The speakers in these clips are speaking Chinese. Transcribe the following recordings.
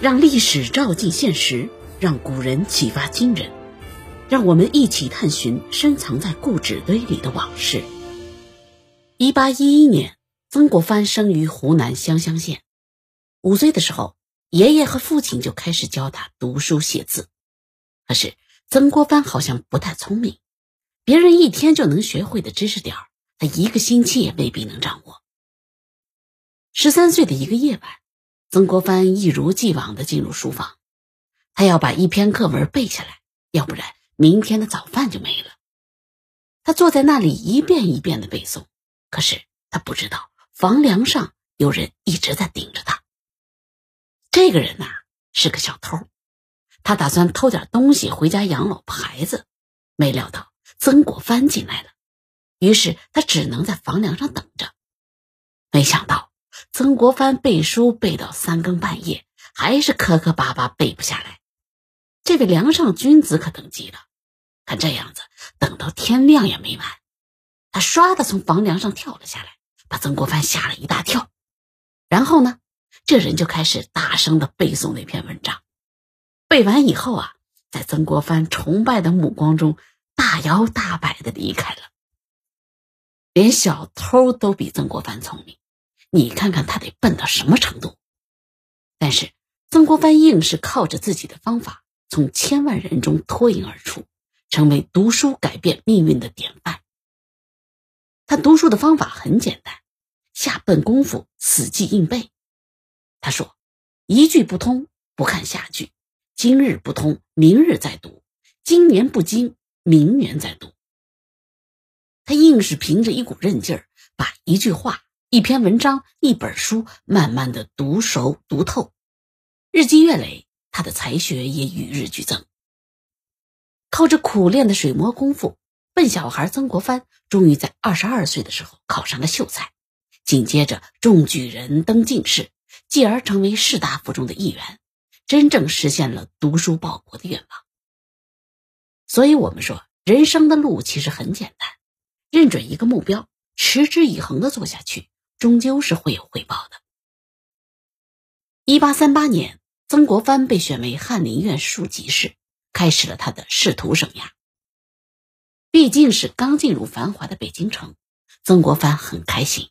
让历史照进现实，让古人启发今人，让我们一起探寻深藏在故纸堆里的往事。一八一一年，曾国藩生于湖南湘乡县。五岁的时候，爷爷和父亲就开始教他读书写字。可是曾国藩好像不太聪明，别人一天就能学会的知识点他一个星期也未必能掌握。十三岁的一个夜晚。曾国藩一如既往地进入书房，他要把一篇课文背下来，要不然明天的早饭就没了。他坐在那里一遍一遍地背诵，可是他不知道房梁上有人一直在盯着他。这个人呐是个小偷，他打算偷点东西回家养老婆孩子，没料到曾国藩进来了，于是他只能在房梁上等着。没想到。曾国藩背书背到三更半夜，还是磕磕巴巴背不下来。这位梁上君子可等急了，看这样子，等到天亮也没完。他唰的从房梁上跳了下来，把曾国藩吓了一大跳。然后呢，这人就开始大声的背诵那篇文章。背完以后啊，在曾国藩崇拜的目光中，大摇大摆的离开了。连小偷都比曾国藩聪明。你看看他得笨到什么程度？但是曾国藩硬是靠着自己的方法，从千万人中脱颖而出，成为读书改变命运的典范。他读书的方法很简单，下笨功夫，死记硬背。他说：“一句不通，不看下句；今日不通，明日再读；今年不精，明年再读。”他硬是凭着一股韧劲儿，把一句话。一篇文章，一本书，慢慢的读熟读透，日积月累，他的才学也与日俱增。靠着苦练的水磨功夫，笨小孩曾国藩终于在二十二岁的时候考上了秀才，紧接着中举人登进士，继而成为士大夫中的一员，真正实现了读书报国的愿望。所以，我们说，人生的路其实很简单，认准一个目标，持之以恒的做下去。终究是会有回报的。一八三八年，曾国藩被选为翰林院庶吉士，开始了他的仕途生涯。毕竟是刚进入繁华的北京城，曾国藩很开心。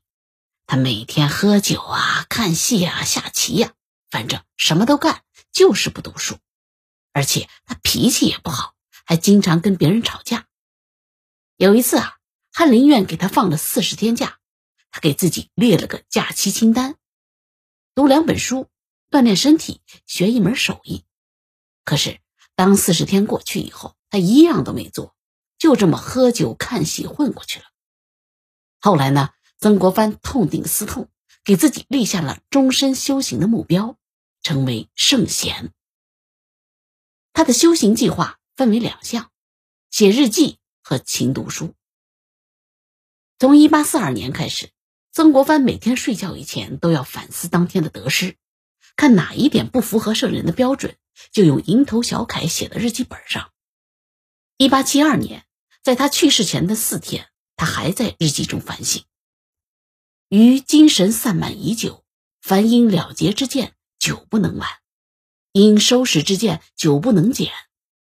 他每天喝酒啊、看戏啊、下棋呀，反正什么都干，就是不读书。而且他脾气也不好，还经常跟别人吵架。有一次啊，翰林院给他放了四十天假。给自己列了个假期清单：读两本书，锻炼身体，学一门手艺。可是，当四十天过去以后，他一样都没做，就这么喝酒看戏混过去了。后来呢，曾国藩痛定思痛，给自己立下了终身修行的目标，成为圣贤。他的修行计划分为两项：写日记和勤读书。从一八四二年开始。曾国藩每天睡觉以前都要反思当天的得失，看哪一点不符合圣人的标准，就用蝇头小楷写在日记本上。一八七二年，在他去世前的四天，他还在日记中反省：于精神散漫已久，凡因了结之见，久不能完；因收拾之见，久不能减。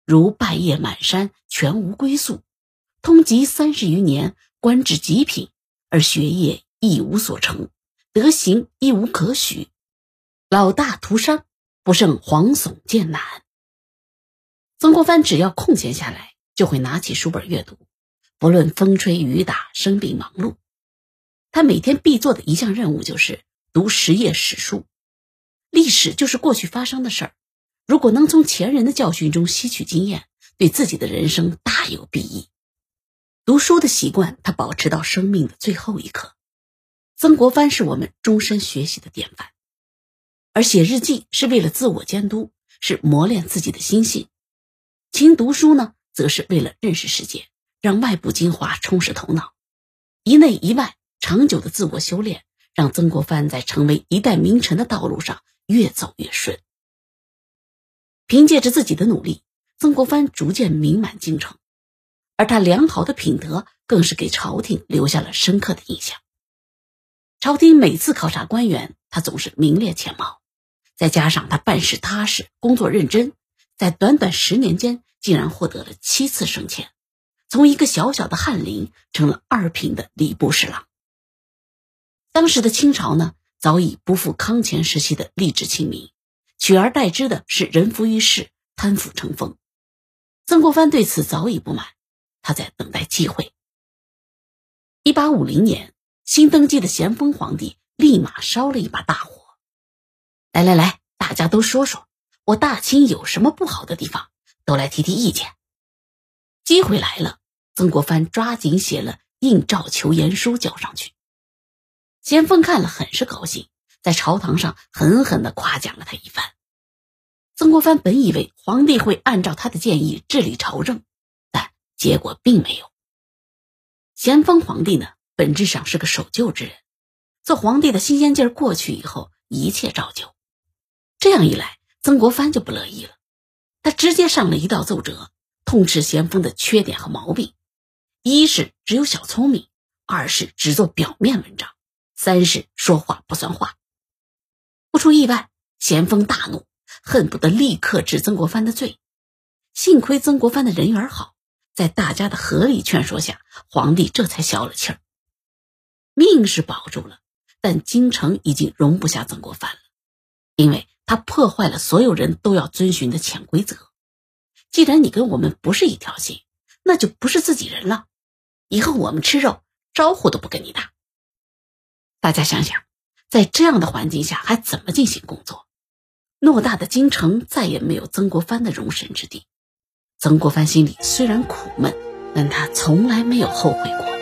如败叶满山，全无归宿；通籍三十余年，官至极品，而学业。一无所成，德行亦无可许，老大徒伤，不胜惶悚艰难。曾国藩只要空闲下来，就会拿起书本阅读，不论风吹雨打、生病忙碌，他每天必做的一项任务就是读十页史书。历史就是过去发生的事儿，如果能从前人的教训中吸取经验，对自己的人生大有裨益。读书的习惯，他保持到生命的最后一刻。曾国藩是我们终身学习的典范，而写日记是为了自我监督，是磨练自己的心性；勤读书呢，则是为了认识世界，让外部精华充实头脑。一内一外，长久的自我修炼，让曾国藩在成为一代名臣的道路上越走越顺。凭借着自己的努力，曾国藩逐渐名满京城，而他良好的品德更是给朝廷留下了深刻的印象。朝廷每次考察官员，他总是名列前茅。再加上他办事踏实，工作认真，在短短十年间，竟然获得了七次升迁，从一个小小的翰林成了二品的礼部侍郎。当时的清朝呢，早已不复康乾时期的吏治清明，取而代之的是人浮于事、贪腐成风。曾国藩对此早已不满，他在等待机会。一八五零年，新登基的咸丰皇帝立马烧了一把大火。来来来，大家都说说，我大清有什么不好的地方，都来提提意见。机会来了，曾国藩抓紧写了应召求言书交上去。咸丰看了很是高兴，在朝堂上狠狠的夸奖了他一番。曾国藩本以为皇帝会按照他的建议治理朝政，但结果并没有。咸丰皇帝呢，本质上是个守旧之人，做皇帝的新鲜劲儿过去以后，一切照旧。这样一来，曾国藩就不乐意了，他直接上了一道奏折，痛斥咸丰的缺点和毛病：一是只有小聪明，二是只做表面文章，三是说话不算话。不出意外，咸丰大怒，恨不得立刻治曾国藩的罪。幸亏曾国藩的人缘好，在大家的合力劝说下，皇帝这才消了气儿。命是保住了，但京城已经容不下曾国藩了，因为。他破坏了所有人都要遵循的潜规则。既然你跟我们不是一条心，那就不是自己人了。以后我们吃肉，招呼都不跟你打。大家想想，在这样的环境下，还怎么进行工作？偌大的京城再也没有曾国藩的容身之地。曾国藩心里虽然苦闷，但他从来没有后悔过。